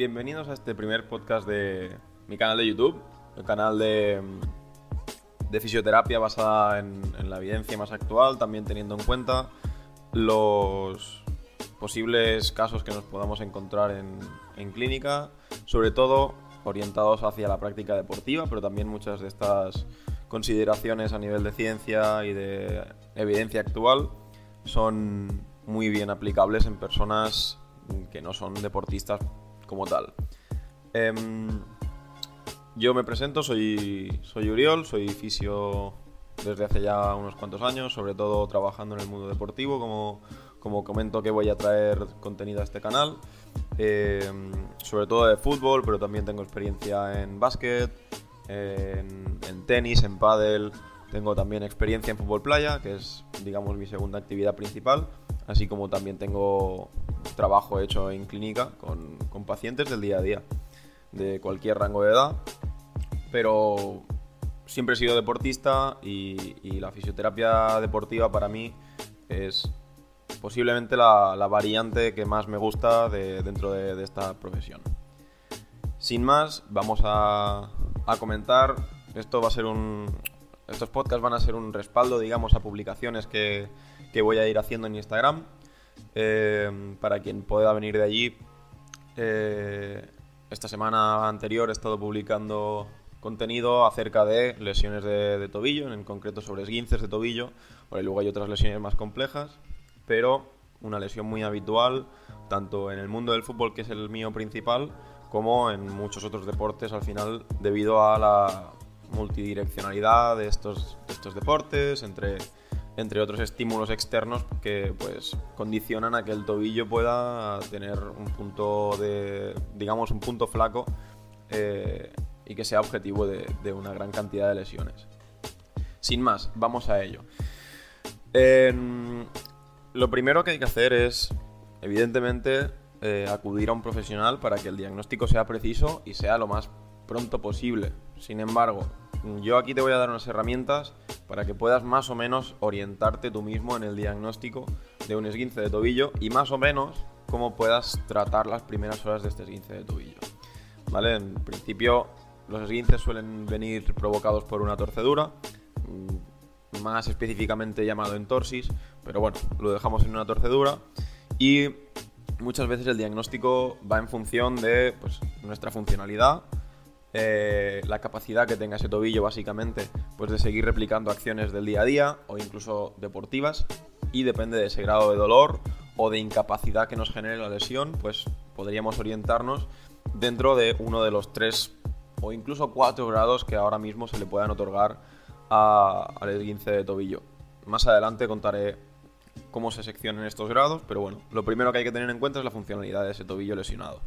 bienvenidos a este primer podcast de mi canal de YouTube, el canal de, fisioterapia basada en, la evidencia más actual, también teniendo en cuenta los posibles casos que nos podamos encontrar en, en clínica, sobre todo orientados hacia la práctica deportiva, pero también muchas de estas consideraciones a nivel de ciencia y de evidencia actual son muy bien aplicables en personas que no son deportistas como tal. Em, yo me presento, soy, soy Uriol, soy fisio desde hace ya unos cuantos años, sobre todo trabajando en el mundo deportivo, como, como comento que voy a traer contenido a este canal, em, sobre todo de fútbol, pero también tengo experiencia en básquet, en, en tenis, en pádel, tengo también experiencia en fútbol playa, que es, digamos, mi segunda actividad principal, así como también tengo trabajo hecho en clínica con, pacientes del día a día, de cualquier rango de edad, pero siempre he sido deportista y, la fisioterapia deportiva para mí es posiblemente la, variante que más me gusta dentro de, esta profesión. Sin más, vamos a, comentar. Esto va a ser un, estos podcasts van a ser un respaldo, digamos, a publicaciones que, voy a ir haciendo en Instagram. Eh, para quien pueda venir de allí, eh, esta semana anterior he estado publicando contenido acerca de lesiones de, tobillo, en concreto sobre esguinces de tobillo, porque luego hay otras lesiones más complejas, pero una lesión muy habitual, tanto en el mundo del fútbol, que es el mío principal, como en muchos otros deportes al final, debido a la multidireccionalidad de estos, estos deportes, entre, entre otros estímulos externos que pues condicionan a que el tobillo pueda tener un punto de, digamos, un punto flaco eh, y que sea objetivo de, una gran cantidad de lesiones. Sin más, vamos a ello. lo primero que hay que hacer es, evidentemente, eh, acudir a un profesional para que el diagnóstico sea preciso y sea lo más pronto posible. Sin embargo, yo aquí te voy a dar unas herramientas para que puedas más o menos orientarte tú mismo en el diagnóstico de un esguince de tobillo y más o menos cómo puedas tratar las primeras horas de este esguince de tobillo. ¿Vale? En principio, los esguinces suelen venir provocados por una torcedura, mm, más específicamente llamado entorsis, pero bueno, lo dejamos en una torcedura y muchas veces el diagnóstico va en función de pues, nuestra funcionalidad, eh, la capacidad que tenga ese tobillo básicamente pues de seguir replicando acciones del día a día o incluso deportivas y depende de ese grado de dolor o de incapacidad que nos genere la lesión pues podríamos orientarnos dentro de uno de los tres o incluso cuatro grados que ahora mismo se le puedan otorgar al esguince de tobillo. Más adelante contaré cómo se seccionan estos grados, pero bueno, lo primero que hay que tener en cuenta es la funcionalidad de ese tobillo lesionado.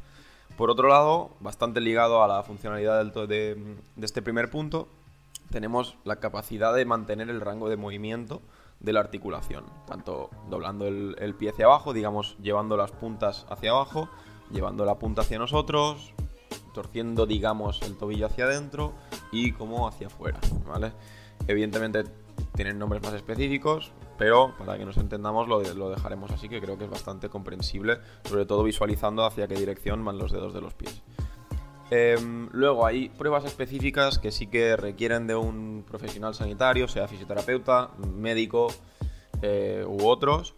Por otro lado, bastante ligado a la funcionalidad de, este primer punto, tenemos la capacidad de mantener el rango de movimiento de la articulación, tanto doblando el, pie hacia abajo, digamos, llevando las puntas hacia abajo, llevando la punta hacia nosotros, torciendo, digamos, el tobillo hacia adentro y como hacia afuera, ¿vale? Evidentemente tienen nombres más específicos, pero para que nos entendamos lo, dejaremos así, que creo que es bastante comprensible, sobre todo visualizando hacia qué dirección van los dedos de los pies. Em, luego hay pruebas específicas que sí que requieren de un profesional sanitario, sea fisioterapeuta, médico eh, u otros,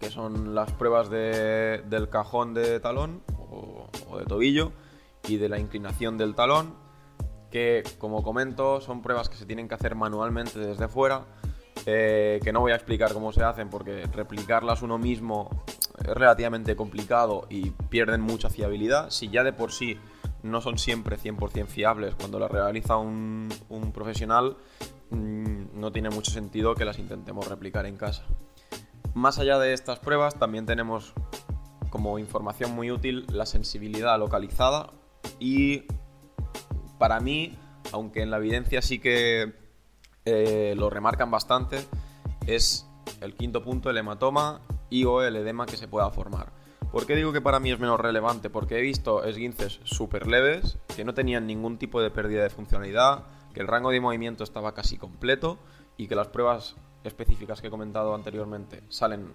que son las pruebas del cajón de talón o, o de tobillo y de la inclinación del talón, que como comento son pruebas que se tienen que hacer manualmente desde fuera eh, que no voy a explicar cómo se hacen porque replicarlas uno mismo es relativamente complicado y pierden mucha fiabilidad. Si ya de por sí no son siempre 100% fiables cuando las realiza un, profesional, mm, no tiene mucho sentido que las intentemos replicar en casa. Más allá de estas pruebas, también tenemos como información muy útil la sensibilidad localizada y para mí, aunque en la evidencia sí que eh, lo remarcan bastante, es el quinto punto, el hematoma y o el edema que se pueda formar. ¿Por qué digo que para mí es menos relevante? Porque he visto esguinces súper leves, que no tenían ningún tipo de pérdida de funcionalidad, que el rango de movimiento estaba casi completo y que las pruebas específicas que he comentado anteriormente salen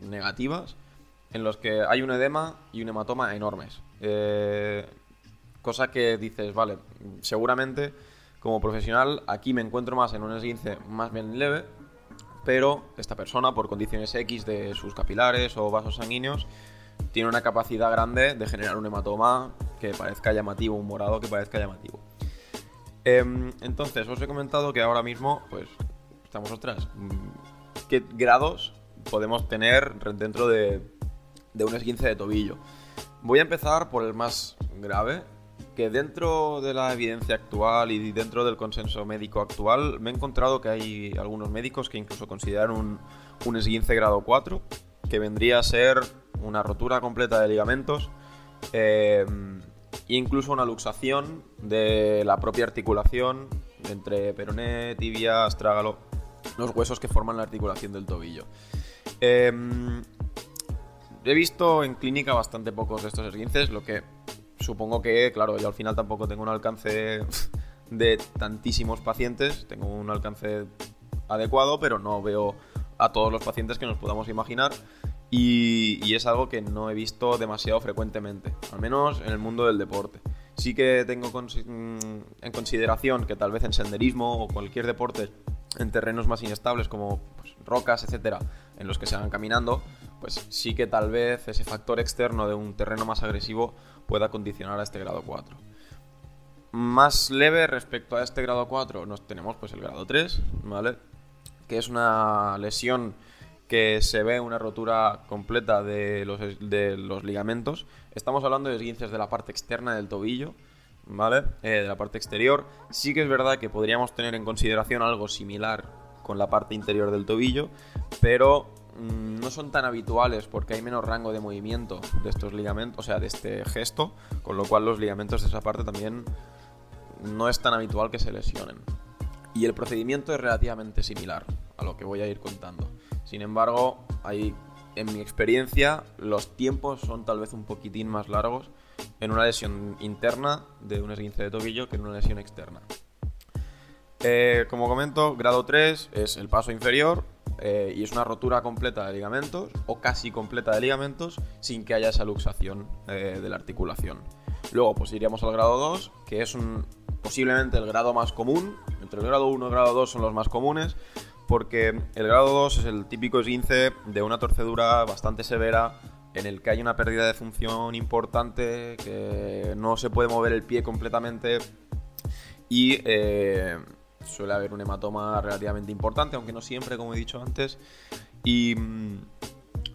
negativas. en los que hay un edema y un hematoma enormes. Eh, cosa que dices, vale, seguramente como profesional aquí me encuentro más en un esguince más bien leve, pero esta persona, por condiciones X de sus capilares o vasos sanguíneos, tiene una capacidad grande de generar un hematoma que parezca llamativo, un morado que parezca llamativo. Em, entonces, os he comentado que ahora mismo, pues, estamos, ostras, mm, ¿qué grados podemos tener dentro de, de un esguince de tobillo? Voy a empezar por el más grave, que dentro de la evidencia actual y dentro del consenso médico actual me he encontrado que hay algunos médicos que incluso consideran un, esguince grado 4, que vendría a ser una rotura completa de ligamentos eh, incluso una luxación de la propia articulación entre peroné, tibia, astrágalo, los huesos que forman la articulación del tobillo. Eh, he visto en clínica bastante pocos de estos esguinces, lo que supongo que, claro, yo al final tampoco tengo un alcance de tantísimos pacientes, tengo un alcance adecuado, pero no veo a todos los pacientes que nos podamos imaginar. Y, es algo que no he visto demasiado frecuentemente, al menos en el mundo del deporte. Sí que tengo mm, en consideración que tal vez en senderismo o cualquier deporte en terrenos más inestables como pues, rocas, etcétera, en los que se van caminando, pues sí que tal vez ese factor externo de un terreno más agresivo pueda condicionar a este grado 4. Más leve respecto a este grado 4 nos tenemos pues el grado 3, ¿vale? Que es una lesión que se ve una rotura completa de los, de los ligamentos. Estamos hablando de esguinces de la parte externa del tobillo, ¿vale? Eh, de la parte exterior. Sí que es verdad que podríamos tener en consideración algo similar con la parte interior del tobillo, pero no son tan habituales porque hay menos rango de movimiento de estos ligamentos, o sea, de este gesto, con lo cual los ligamentos de esa parte también no es tan habitual que se lesionen. Y el procedimiento es relativamente similar a lo que voy a ir contando. Sin embargo, hay, en mi experiencia, los tiempos son tal vez un poquitín más largos en una lesión interna de un esguince de tobillo que en una lesión externa. Eh, como comento, grado 3 es el paso inferior, eh, y es una rotura completa de ligamentos o casi completa de ligamentos sin que haya esa luxación eh, de la articulación. Luego pues iríamos al grado 2, que es posiblemente el grado más común, entre el grado 1 y el grado 2 son los más comunes, porque el grado 2 es el típico esguince de una torcedura bastante severa en el que hay una pérdida de función importante, que no se puede mover el pie completamente y eh, suele haber un hematoma relativamente importante, aunque no siempre, como he dicho antes. Y mm,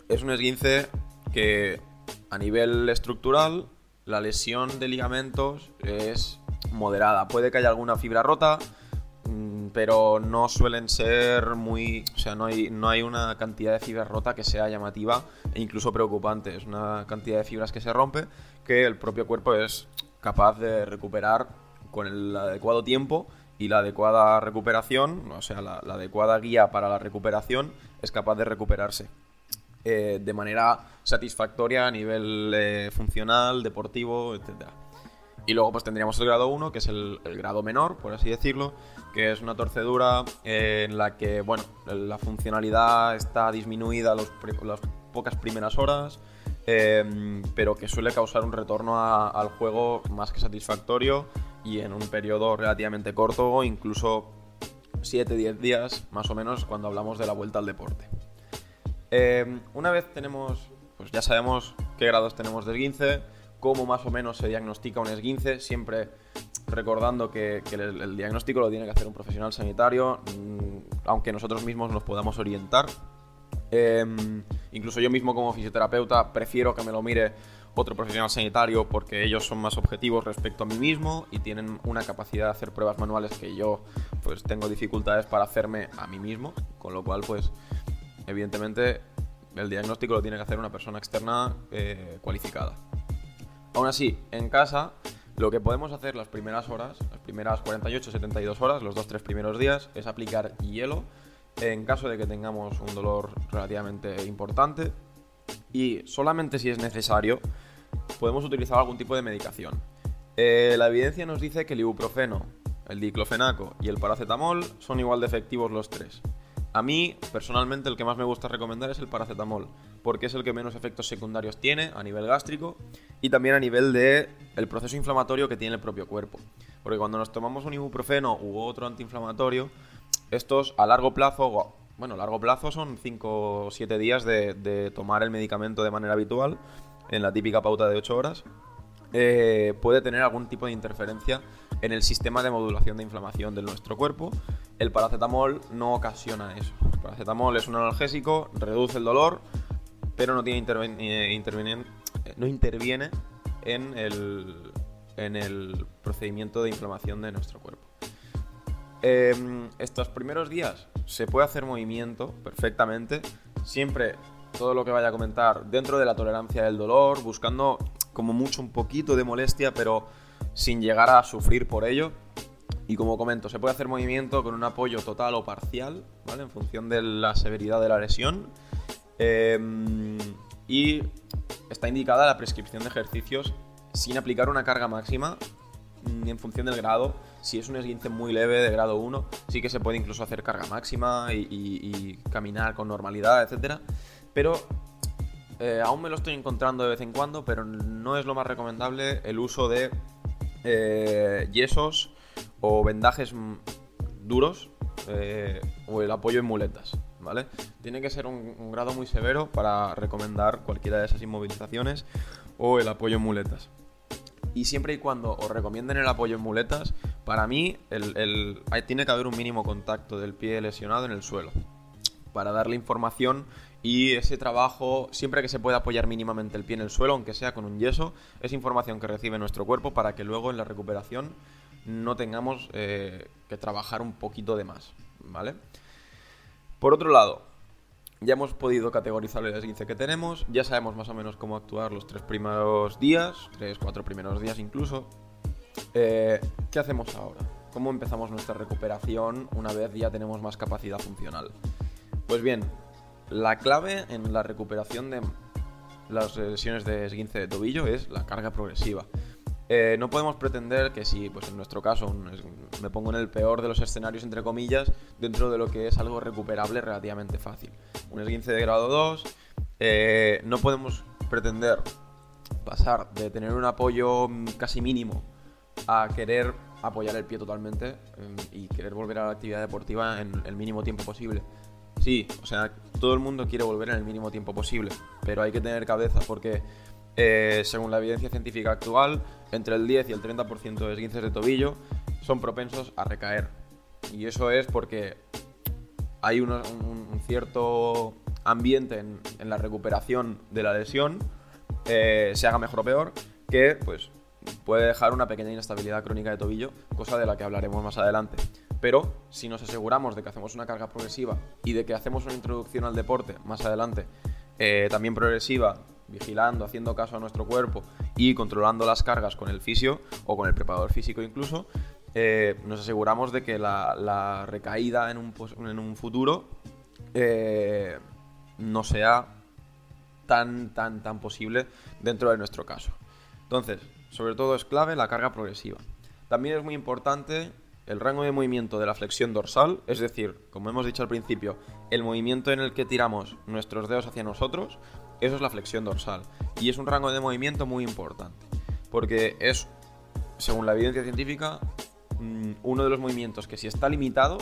es un esguince que a nivel estructural la lesión de ligamentos es moderada. Puede que haya alguna fibra rota, mm, pero no suelen ser muy... O sea, no hay, no hay una cantidad de fibra rota que sea llamativa e incluso preocupante. Es una cantidad de fibras que se rompe que el propio cuerpo es capaz de recuperar con el adecuado tiempo y la adecuada recuperación, o sea, la, adecuada guía para la recuperación es capaz de recuperarse eh, de manera satisfactoria a nivel eh, funcional, deportivo, etc. Y luego pues tendríamos el grado 1, que es el, grado menor, por así decirlo, que es una torcedura eh, en la que, bueno, la funcionalidad está disminuida los, las pocas primeras horas, pero que suele causar un retorno al juego más que satisfactorio y en un periodo relativamente corto, incluso 7-10 días más o menos cuando hablamos de la vuelta al deporte. Eh, una vez tenemos, pues ya sabemos qué grados tenemos de esguince, cómo más o menos se diagnostica un esguince, siempre recordando que, el, diagnóstico lo tiene que hacer un profesional sanitario, mm, aunque nosotros mismos nos podamos orientar. Eh, incluso yo mismo como fisioterapeuta prefiero que me lo mire otro profesional sanitario porque ellos son más objetivos respecto a mí mismo y tienen una capacidad de hacer pruebas manuales que yo pues tengo dificultades para hacerme a mí mismo, con lo cual pues evidentemente el diagnóstico lo tiene que hacer una persona externa eh, cualificada. Aún así, en casa lo que podemos hacer las primeras horas, las primeras 48-72 horas, los 2-3 primeros días, es aplicar hielo en caso de que tengamos un dolor relativamente importante y solamente si es necesario podemos utilizar algún tipo de medicación. Eh, la evidencia nos dice que el ibuprofeno, el diclofenaco y el paracetamol son igual de efectivos los tres. A mí, personalmente, el que más me gusta recomendar es el paracetamol, porque es el que menos efectos secundarios tiene a nivel gástrico y también a nivel de proceso inflamatorio que tiene el propio cuerpo. Porque cuando nos tomamos un ibuprofeno u otro antiinflamatorio, estos a largo plazo, bueno, a largo plazo son 5 o 7 días de, tomar el medicamento de manera habitual, en la típica pauta de 8 horas, eh, puede tener algún tipo de interferencia en el sistema de modulación de inflamación de nuestro cuerpo. El paracetamol no ocasiona eso. El paracetamol es un analgésico, reduce el dolor, pero no, tiene eh, no interviene en el, en el procedimiento de inflamación de nuestro cuerpo. Em, estos primeros días se puede hacer movimiento perfectamente, siempre todo lo que vaya a comentar dentro de la tolerancia del dolor, buscando como mucho un poquito de molestia, pero sin llegar a sufrir por ello. Y como comento, se puede hacer movimiento con un apoyo total o parcial, ¿vale? En función de la severidad de la lesión. Em, y está indicada la prescripción de ejercicios sin aplicar una carga máxima en función del grado. Si es un esguince muy leve de grado 1, sí que se puede incluso hacer carga máxima y, caminar con normalidad, etc. Pero eh, aún me lo estoy encontrando de vez en cuando, pero no es lo más recomendable el uso de eh, yesos o vendajes duros eh, o el apoyo en muletas, ¿vale? Tiene que ser un, grado muy severo para recomendar cualquiera de esas inmovilizaciones o el apoyo en muletas. Y siempre y cuando os recomienden el apoyo en muletas, para mí tiene que haber un mínimo contacto del pie lesionado en el suelo para darle información y ese trabajo, siempre que se pueda apoyar mínimamente el pie en el suelo, aunque sea con un yeso, es información que recibe nuestro cuerpo para que luego en la recuperación no tengamos eh, que trabajar un poquito de más, ¿vale? Por otro lado, ya hemos podido categorizar el esguince que tenemos, ya sabemos más o menos cómo actuar los tres primeros días, tres, cuatro primeros días incluso. Eh, ¿Qué hacemos ahora? ¿Cómo empezamos nuestra recuperación una vez ya tenemos más capacidad funcional? Pues bien, la clave en la recuperación de las lesiones de esguince de tobillo es la carga progresiva. Eh, no podemos pretender que si, pues en nuestro caso, me pongo en el peor de los escenarios, entre comillas, dentro de lo que es algo recuperable relativamente fácil. Un esguince de grado 2, eh, no podemos pretender pasar de tener un apoyo casi mínimo a querer apoyar el pie totalmente em, y querer volver a la actividad deportiva en el mínimo tiempo posible. Sí, o sea, todo el mundo quiere volver en el mínimo tiempo posible, pero hay que tener cabeza porque, eh, según la evidencia científica actual, entre el 10 y el 30% de esguinces de tobillo son propensos a recaer. Y eso es porque hay un, cierto ambiente en, la recuperación de la lesión, eh, se haga mejor o peor, que pues puede dejar una pequeña inestabilidad crónica de tobillo, cosa de la que hablaremos más adelante. Pero si nos aseguramos de que hacemos una carga progresiva y de que hacemos una introducción al deporte más adelante, eh, también progresiva, vigilando, haciendo caso a nuestro cuerpo y controlando las cargas con el fisio o con el preparador físico incluso, eh, nos aseguramos de que la, recaída en un, en un futuro eh, no sea tan, tan, tan posible dentro de nuestro caso. Entonces, sobre todo es clave la carga progresiva. También es muy importante el rango de movimiento de la flexión dorsal, es decir, como hemos dicho al principio, el movimiento en el que tiramos nuestros dedos hacia nosotros, eso es la flexión dorsal. Y es un rango de movimiento muy importante, porque es, según la evidencia científica, uno de los movimientos que si está limitado,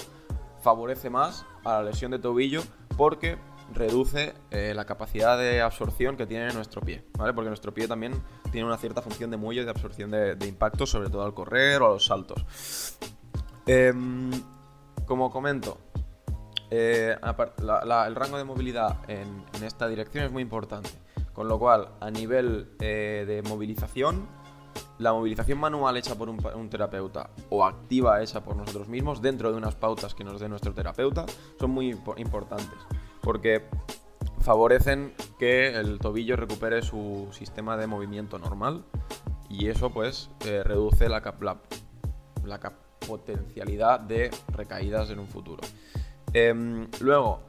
favorece más a la lesión de tobillo porque reduce eh, la capacidad de absorción que tiene nuestro pie, ¿vale? Porque nuestro pie también tiene una cierta función de muelle de absorción de, de impacto, sobre todo al correr o a los saltos. Em, como comento, eh, el rango de movilidad en, esta dirección es muy importante. Con lo cual, a nivel eh, de movilización, la movilización manual hecha por un, terapeuta o activa hecha por nosotros mismos dentro de unas pautas que nos dé nuestro terapeuta son muy importantes. Porque favorecen que el tobillo recupere su sistema de movimiento normal y eso pues eh, reduce la, la, potencialidad de recaídas en un futuro. Em, luego,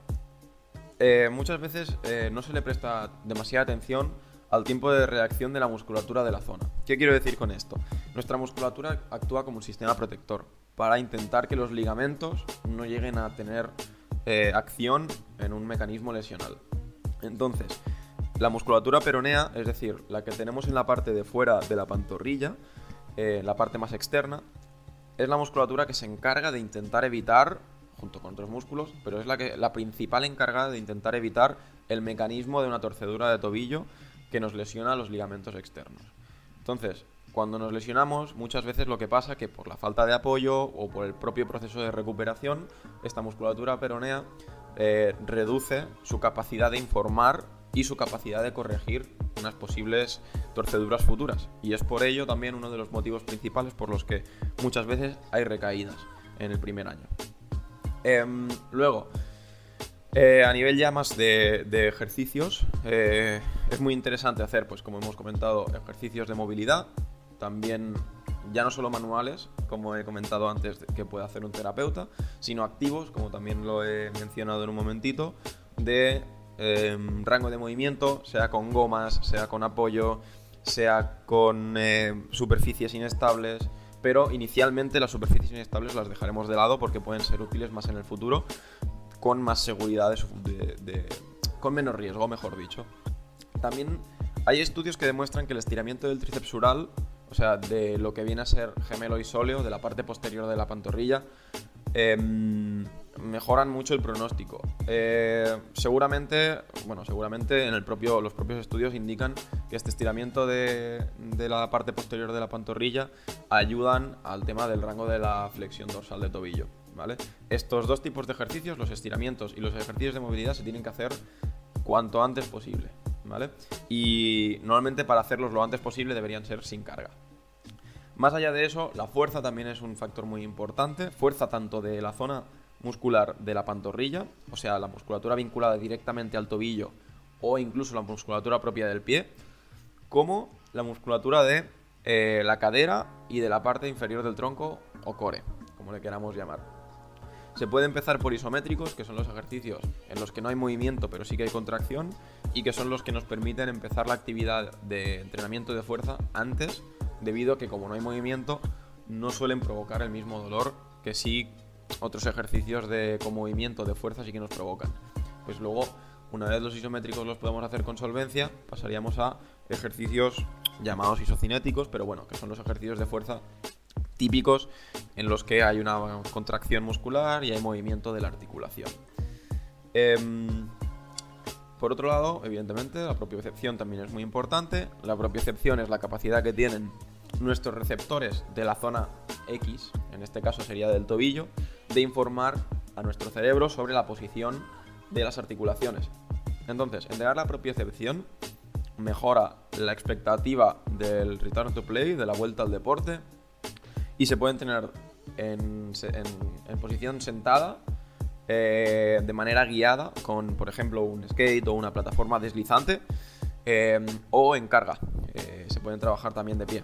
eh, muchas veces eh, no se le presta demasiada atención al tiempo de reacción de la musculatura de la zona. ¿Qué quiero decir con esto? Nuestra musculatura actúa como un sistema protector para intentar que los ligamentos no lleguen a tener eh, acción en un mecanismo lesional. Entonces, la musculatura peronea, es decir, la que tenemos en la parte de fuera de la pantorrilla, eh, la parte más externa, es la musculatura que se encarga de intentar evitar, junto con otros músculos, pero es la, que, la principal encargada de intentar evitar el mecanismo de una torcedura de tobillo que nos lesiona los ligamentos externos. Entonces, cuando nos lesionamos, muchas veces lo que pasa es que por la falta de apoyo o por el propio proceso de recuperación, esta musculatura peronea eh, reduce su capacidad de informar y su capacidad de corregir unas posibles torceduras futuras. Y es por ello también uno de los motivos principales por los que muchas veces hay recaídas en el primer año. Em, luego, eh, a nivel ya más de, ejercicios, eh, es muy interesante hacer, pues como hemos comentado, ejercicios de movilidad, también ya no solo manuales, como he comentado antes que puede hacer un terapeuta, sino activos, como también lo he mencionado en un momentito, de Em, rango de movimiento, sea con gomas, sea con apoyo, sea con eh, superficies inestables, pero inicialmente las superficies inestables las dejaremos de lado porque pueden ser útiles más en el futuro, con más seguridad, con menos riesgo, mejor dicho. También hay estudios que demuestran que el estiramiento del tríceps o sea, de lo que viene a ser gemelo y sóleo, de la parte posterior de la pantorrilla, Em, mejoran mucho el pronóstico. Eh, seguramente, bueno, seguramente en el propio, los propios estudios indican que este estiramiento de, la parte posterior de la pantorrilla ayudan al tema del rango de la flexión dorsal de tobillo. ¿vale? Estos dos tipos de ejercicios, los estiramientos y los ejercicios de movilidad, se tienen que hacer cuanto antes posible. Y normalmente para hacerlos lo antes posible deberían ser sin carga. Más allá de eso, la fuerza también es un factor muy importante. Fuerza tanto de la zona muscular de la pantorrilla, o sea, la musculatura vinculada directamente al tobillo o incluso la musculatura propia del pie, como la musculatura de eh, la cadera y de la parte inferior del tronco o core, como le queramos llamar. Se puede empezar por isométricos, que son los ejercicios en los que no hay movimiento pero sí que hay contracción, y que son los que nos permiten empezar la actividad de entrenamiento de fuerza antes debido a que como no hay movimiento, no suelen provocar el mismo dolor que si otros ejercicios de, con movimiento de fuerza sí que nos provocan. Pues luego, una vez los isométricos los podemos hacer con solvencia, pasaríamos a ejercicios llamados isocinéticos, pero bueno, que son los ejercicios de fuerza típicos en los que hay una contracción muscular y hay movimiento de la articulación. Em, por otro lado, evidentemente, la propiocepción también es muy importante. La propiocepción es la capacidad que tienen nuestros receptores de la zona X, en este caso sería del tobillo, de informar a nuestro cerebro sobre la posición de las articulaciones. Entonces, entregar la propiocepción mejora la expectativa del return to play, de la vuelta al deporte, y se puede entrenar en, en posición sentada eh, de manera guiada con, por ejemplo, un skate o una plataforma deslizante eh, o en carga. Eh, se pueden trabajar también de pie.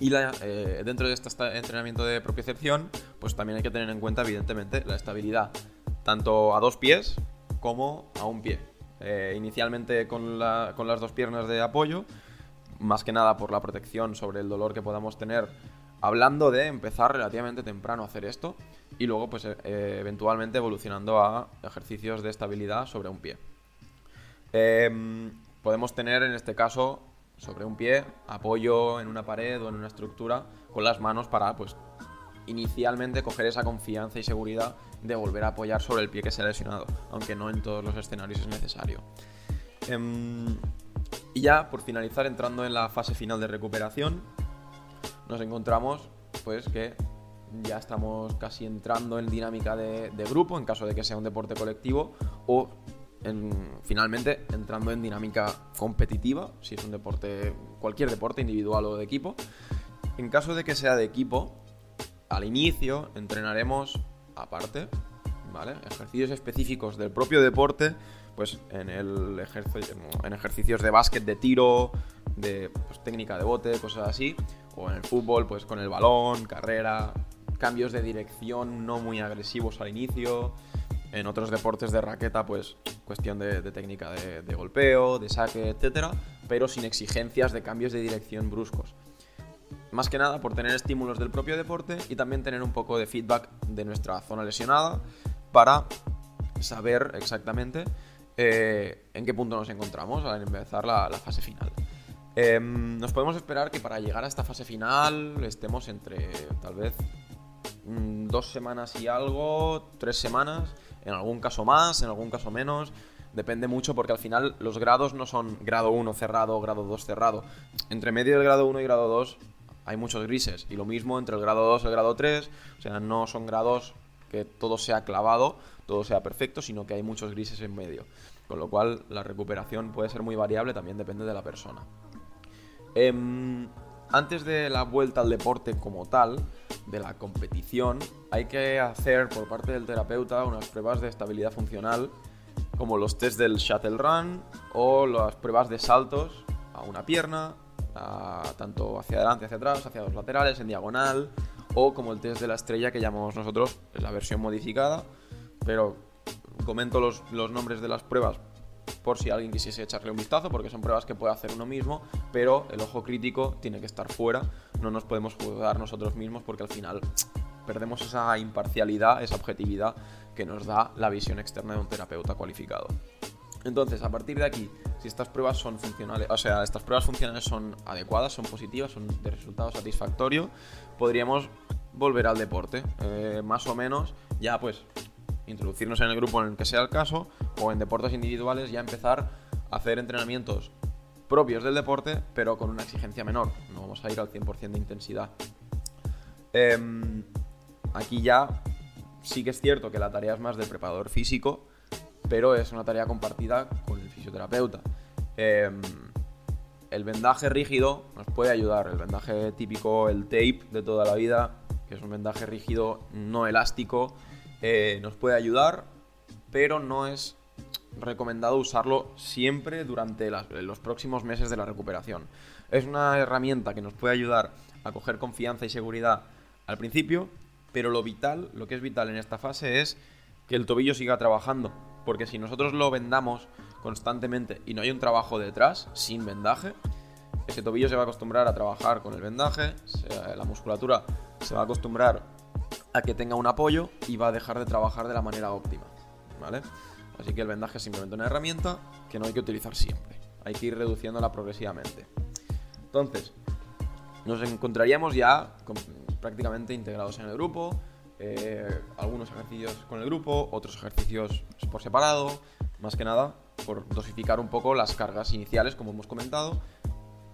Y dentro de este entrenamiento de propiocepción, pues también hay que tener en cuenta, evidentemente, la estabilidad, tanto a dos pies como a un pie. inicialmente con, con las dos piernas de apoyo, más que nada por la protección sobre el dolor que podamos tener hablando de empezar relativamente temprano a hacer esto y luego pues eh, eventualmente evolucionando a ejercicios de estabilidad sobre un pie. Em, podemos tener en este caso sobre un pie apoyo en una pared o en una estructura con las manos para pues inicialmente coger esa confianza y seguridad de volver a apoyar sobre el pie que se ha lesionado, aunque no en todos los escenarios es necesario. Em, y ya por finalizar entrando en la fase final de recuperación, nos encontramos pues que ya estamos casi entrando en dinámica de, grupo en caso de que sea un deporte colectivo o finalmente entrando en dinámica competitiva si es un deporte cualquier deporte individual o de equipo en caso de que sea de equipo al inicio entrenaremos aparte ¿vale? ejercicios específicos del propio deporte pues en el en ejercicios de básquet de tiro de pues, técnica de bote cosas así o en el fútbol, pues con el balón, carrera, cambios de dirección no muy agresivos al inicio. En otros deportes de raqueta, pues cuestión de, técnica de, golpeo, de saque, etcétera, pero sin exigencias de cambios de dirección bruscos. Más que nada por tener estímulos del propio deporte y también tener un poco de feedback de nuestra zona lesionada para saber exactamente eh, en qué punto nos encontramos al empezar la, fase final. Em, nos podemos esperar que para llegar a esta fase final estemos entre tal vez mm, dos semanas y algo, tres semanas, en algún caso más, en algún caso menos. Depende mucho porque al final los grados no son grado 1 cerrado, grado 2 cerrado. Entre medio del grado 1 y grado 2 hay muchos grises. Y lo mismo entre el grado 2 y el grado 3. O sea, no son grados que todo sea clavado, todo sea perfecto, sino que hay muchos grises en medio. Con lo cual la recuperación puede ser muy variable, también depende de la persona. Em, antes de la vuelta al deporte como tal, de la competición, hay que hacer por parte del terapeuta unas pruebas de estabilidad funcional, como los test del shuttle run o las pruebas de saltos a una pierna, tanto hacia adelante, hacia atrás, hacia los laterales, en diagonal, o como el test de la estrella que llamamos nosotros, la versión modificada, pero comento los, los nombres de las pruebas por si alguien quisiese echarle un vistazo, porque son pruebas que puede hacer uno mismo, pero el ojo crítico tiene que estar fuera, no nos podemos juzgar nosotros mismos porque al final perdemos esa imparcialidad, esa objetividad que nos da la visión externa de un terapeuta cualificado. Entonces, a partir de aquí, si estas pruebas son funcionales, o sea, estas pruebas funcionales son adecuadas, son positivas, son de resultado satisfactorio, podríamos volver al deporte, eh, más o menos, ya pues introducirnos en el grupo en el que sea el caso, o en deportes individuales ya empezar a hacer entrenamientos propios del deporte, pero con una exigencia menor, no vamos a ir al 100% de intensidad. Em, aquí ya sí que es cierto que la tarea es más del preparador físico, pero es una tarea compartida con el fisioterapeuta. Em, el vendaje rígido nos puede ayudar, el vendaje típico, el tape de toda la vida, que es un vendaje rígido no elástico, eh, nos puede ayudar, pero no es recomendado usarlo siempre durante los próximos meses de la recuperación. Es una herramienta que nos puede ayudar a coger confianza y seguridad al principio, pero lo vital, lo que es vital en esta fase es que el tobillo siga trabajando, porque si nosotros lo vendamos constantemente y no hay un trabajo detrás, sin vendaje, ese tobillo se va a acostumbrar a trabajar con el vendaje, la musculatura se va a acostumbrar a que tenga un apoyo y va a dejar de trabajar de la manera óptima, ¿vale? Así que el vendaje es simplemente una herramienta que no hay que utilizar siempre, hay que ir reduciéndola progresivamente. Entonces, nos encontraríamos ya prácticamente integrados en el grupo, eh, algunos ejercicios con el grupo, otros ejercicios por separado, más que nada por dosificar un poco las cargas iniciales, como hemos comentado.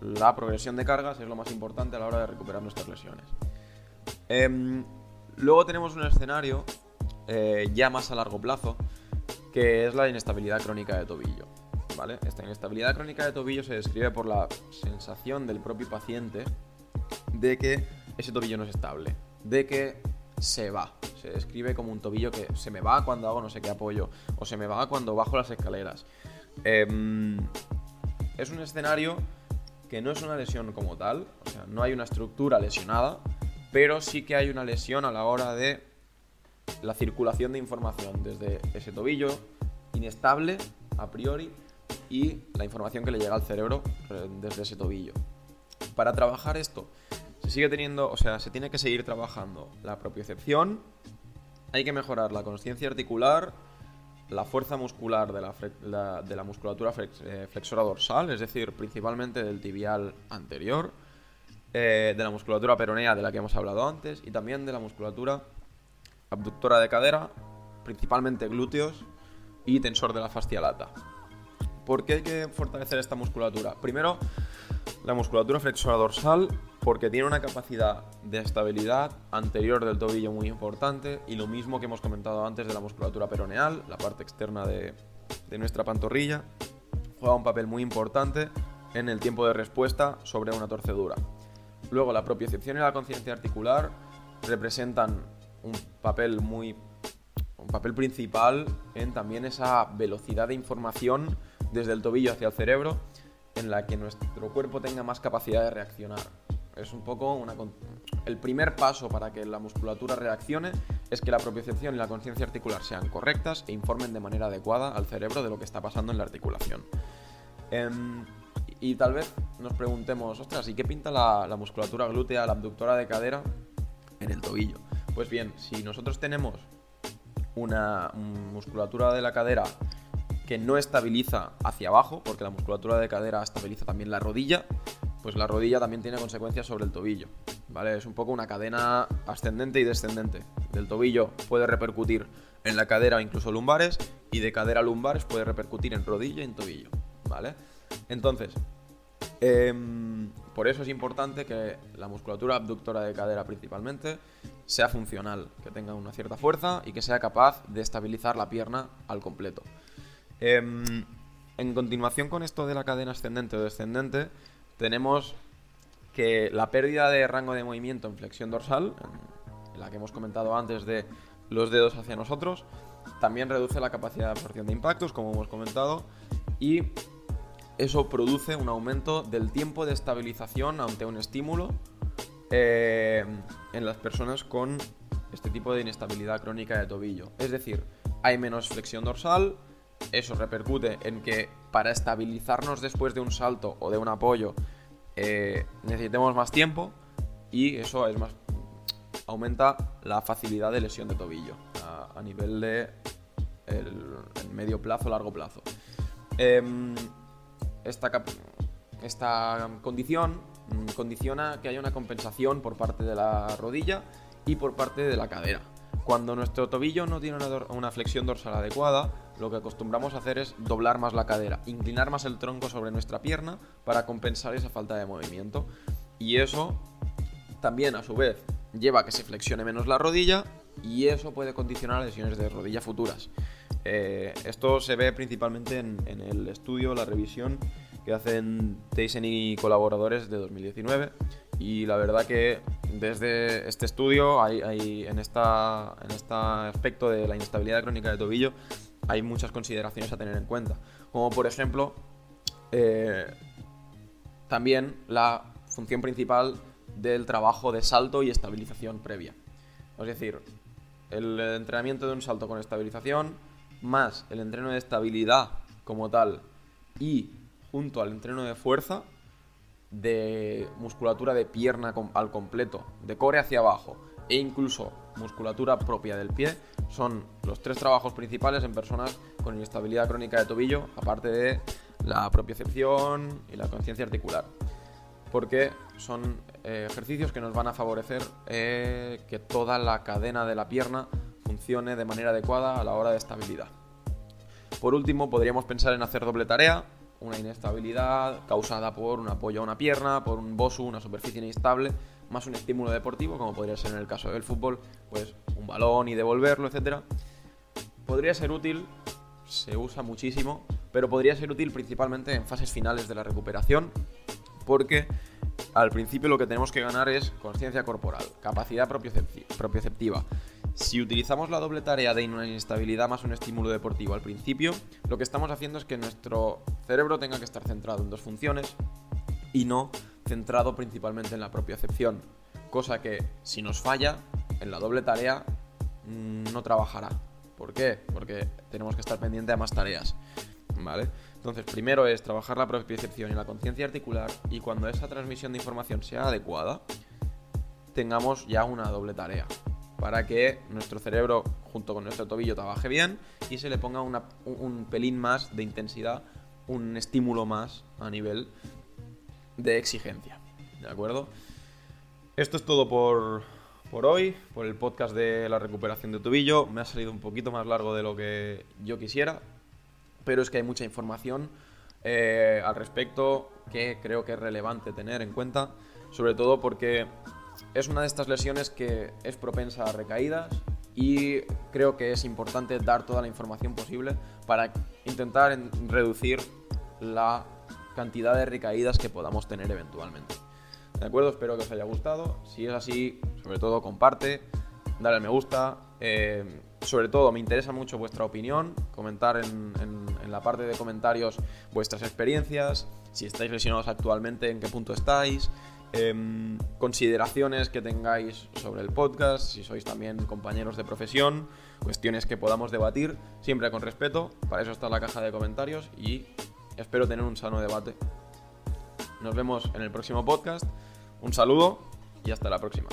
La progresión de cargas es lo más importante a la hora de recuperar nuestras lesiones. Em, luego tenemos un escenario eh, ya más a largo plazo, que es la inestabilidad crónica de tobillo. ¿vale? Esta inestabilidad crónica de tobillo se describe por la sensación del propio paciente de que ese tobillo no es estable, de que se va. Se describe como un tobillo que se me va cuando hago no sé qué apoyo, o se me va cuando bajo las escaleras. Em, es un escenario que no es una lesión como tal, o sea, no hay una estructura lesionada, pero sí que hay una lesión a la hora de la circulación de información desde ese tobillo inestable a priori y la información que le llega al cerebro eh, desde ese tobillo. Para trabajar esto se sigue teniendo, o sea, se tiene que seguir trabajando la propiocepción, hay que mejorar la conciencia articular, la fuerza muscular de la, de la musculatura eh, flexora dorsal, es decir, principalmente del tibial anterior, eh, de la musculatura peronea de la que hemos hablado antes y también de la musculatura abductora de cadera, principalmente glúteos y tensor de la fascia lata. ¿Por qué hay que fortalecer esta musculatura? Primero, la musculatura flexora dorsal porque tiene una capacidad de estabilidad anterior del tobillo muy importante y lo mismo que hemos comentado antes de la musculatura peroneal, la parte externa de, nuestra pantorrilla, juega un papel muy importante en el tiempo de respuesta sobre una torcedura. Luego la propiocepción y la conciencia articular representan un papel muy un papel principal en también esa velocidad de información desde el tobillo hacia el cerebro en la que nuestro cuerpo tenga más capacidad de reaccionar. Es un poco una, el primer paso para que la musculatura reaccione es que la propiocepción y la conciencia articular sean correctas e informen de manera adecuada al cerebro de lo que está pasando en la articulación. Em, y tal vez nos preguntemos, ostras, ¿y qué pinta la, la musculatura glútea, la abductora de cadera en el tobillo? Pues bien, si nosotros tenemos una musculatura de la cadera que no estabiliza hacia abajo, porque la musculatura de cadera estabiliza también la rodilla, pues la rodilla también tiene consecuencias sobre el tobillo. ¿Vale? Es un poco una cadena ascendente y descendente. Del tobillo puede repercutir en la cadera o incluso lumbares, y de cadera a lumbares puede repercutir en rodilla y en tobillo. ¿Vale? Entonces, em, por eso es importante que la musculatura abductora de cadera principalmente sea funcional, que tenga una cierta fuerza y que sea capaz de estabilizar la pierna al completo. Em, en continuación con esto de la cadena ascendente o descendente, tenemos que la pérdida de rango de movimiento en flexión dorsal, la que hemos comentado antes de los dedos hacia nosotros, también reduce la capacidad de absorción de impactos, como hemos comentado, y eso produce un aumento del tiempo de estabilización ante un estímulo eh, en las personas con este tipo de inestabilidad crónica de tobillo. Es decir, hay menos flexión dorsal, eso repercute en que para estabilizarnos después de un salto o de un apoyo eh, necesitemos más tiempo y eso es más aumenta la facilidad de lesión de tobillo a, nivel de medio plazo largo plazo em, esta, esta condición mm, condiciona que haya una compensación por parte de la rodilla y por parte de la cadera cuando nuestro tobillo no tiene una, flexión dorsal adecuada, lo que acostumbramos a hacer es doblar más la cadera, inclinar más el tronco sobre nuestra pierna para compensar esa falta de movimiento. Y eso también, a su vez, lleva a que se flexione menos la rodilla y eso puede condicionar lesiones de rodilla futuras. Eh, esto se ve principalmente en, el estudio, la revisión que hacen Tyson y colaboradores de 2019 y la verdad que desde este estudio, hay, en, esta, en este aspecto de la inestabilidad crónica de tobillo, hay muchas consideraciones a tener en cuenta. Como por ejemplo, eh, también la función principal del trabajo de salto y estabilización previa. Es decir, el entrenamiento de un salto con estabilización, más el entreno de estabilidad como tal y junto al entreno de fuerza, de musculatura de pierna al completo, de core hacia abajo e incluso musculatura propia del pie, son los tres trabajos principales en personas con inestabilidad crónica de tobillo, aparte de la propiocepción y la conciencia articular. Porque son eh, ejercicios que nos van a favorecer eh, que toda la cadena de la pierna funcione de manera adecuada a la hora de estabilidad. Por último, podríamos pensar en hacer doble tarea, una inestabilidad causada por un apoyo a una pierna, por un bosu, una superficie inestable, más un estímulo deportivo, como podría ser en el caso del fútbol, pues un balón y devolverlo, etc. Podría ser útil, se usa muchísimo, pero podría ser útil principalmente en fases finales de la recuperación, porque al principio lo que tenemos que ganar es conciencia corporal, capacidad propioceptiva si utilizamos la doble tarea de una inestabilidad más un estímulo deportivo al principio, lo que estamos haciendo es que nuestro cerebro tenga que estar centrado en dos funciones y no centrado principalmente en la propia acepción. Cosa que si nos falla en la doble tarea mm, no trabajará. ¿Por qué? Porque tenemos que estar pendiente de más tareas. ¿Vale? Entonces, primero es trabajar la propiocepción y la conciencia articular y cuando esa transmisión de información sea adecuada, tengamos ya una doble tarea para que nuestro cerebro junto con nuestro tobillo trabaje bien y se le ponga un, pelín más de intensidad, un estímulo más a nivel de exigencia. ¿De acuerdo? Esto es todo por, hoy, por el podcast de la recuperación de tobillo. Me ha salido un poquito más largo de lo que yo quisiera, pero es que hay mucha información eh, al respecto que creo que es relevante tener en cuenta, sobre todo porque es una de estas lesiones que es propensa a recaídas y creo que es importante dar toda la información posible para intentar reducir la cantidad de recaídas que podamos tener eventualmente. ¿De acuerdo? Espero que os haya gustado. Si es así, sobre todo comparte, dale al me gusta. Eh, sobre todo me interesa mucho vuestra opinión, comentar en, en, la parte de comentarios vuestras experiencias, si estáis lesionados actualmente, en qué punto estáis, Em, consideraciones que tengáis sobre el podcast, si sois también compañeros de profesión, cuestiones que podamos debatir, siempre con respeto. Para eso está la caja de comentarios y espero tener un sano debate. Nos vemos en el próximo podcast. Un saludo y hasta la próxima.